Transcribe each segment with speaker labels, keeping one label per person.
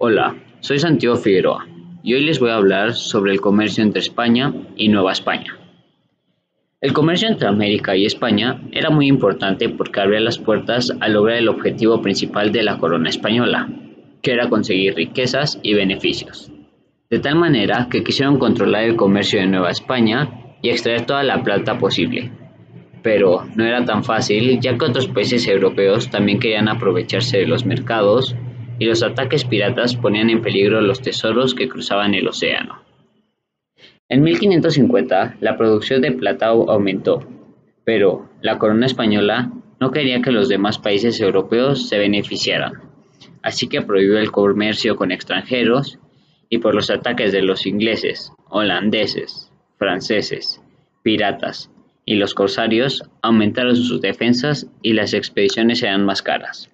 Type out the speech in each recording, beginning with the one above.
Speaker 1: Hola, soy Santiago Figueroa y hoy les voy a hablar sobre el comercio entre España y Nueva España. El comercio entre América y España era muy importante porque abría las puertas a lograr el objetivo principal de la corona española, que era conseguir riquezas y beneficios. De tal manera que quisieron controlar el comercio de Nueva España y extraer toda la plata posible. Pero no era tan fácil ya que otros países europeos también querían aprovecharse de los mercados y los ataques piratas ponían en peligro los tesoros que cruzaban el océano. En 1550 la producción de plata aumentó, pero la corona española no quería que los demás países europeos se beneficiaran, así que prohibió el comercio con extranjeros y por los ataques de los ingleses, holandeses, franceses, piratas y los corsarios aumentaron sus defensas y las expediciones eran más caras.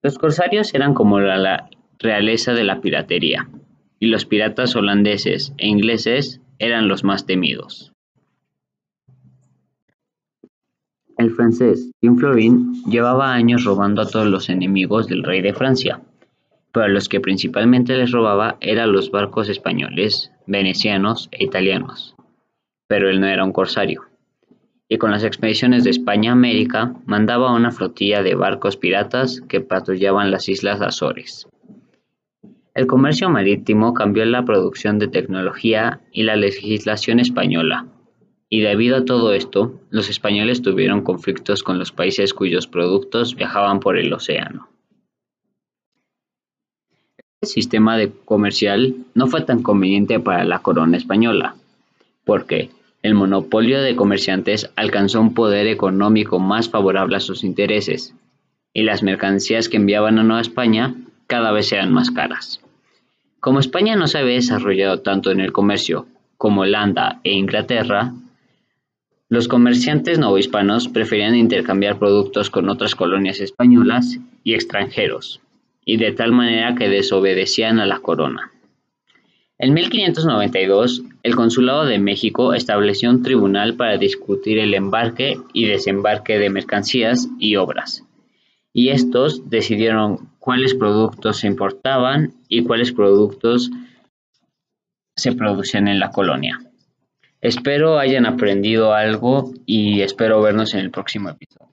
Speaker 1: Los corsarios eran como la realeza de la piratería, y los piratas holandeses e ingleses eran los más temidos. El francés Tim Florin llevaba años robando a todos los enemigos del rey de Francia, pero a los que principalmente les robaba eran los barcos españoles, venecianos e italianos. Pero él no era un corsario y con las expediciones de España a América mandaba una flotilla de barcos piratas que patrullaban las islas Azores. El comercio marítimo cambió la producción de tecnología y la legislación española, y debido a todo esto, los españoles tuvieron conflictos con los países cuyos productos viajaban por el océano. Este sistema de comercial no fue tan conveniente para la corona española, porque el monopolio de comerciantes alcanzó un poder económico más favorable a sus intereses, y las mercancías que enviaban a Nueva España cada vez eran más caras. Como España no se había desarrollado tanto en el comercio como Holanda e Inglaterra, los comerciantes novohispanos preferían intercambiar productos con otras colonias españolas y extranjeros, y de tal manera que desobedecían a la corona. En 1592, el Consulado de México estableció un tribunal para discutir el embarque y desembarque de mercancías y obras, y estos decidieron cuáles productos se importaban y cuáles productos se producían en la colonia. Espero hayan aprendido algo y espero vernos en el próximo episodio.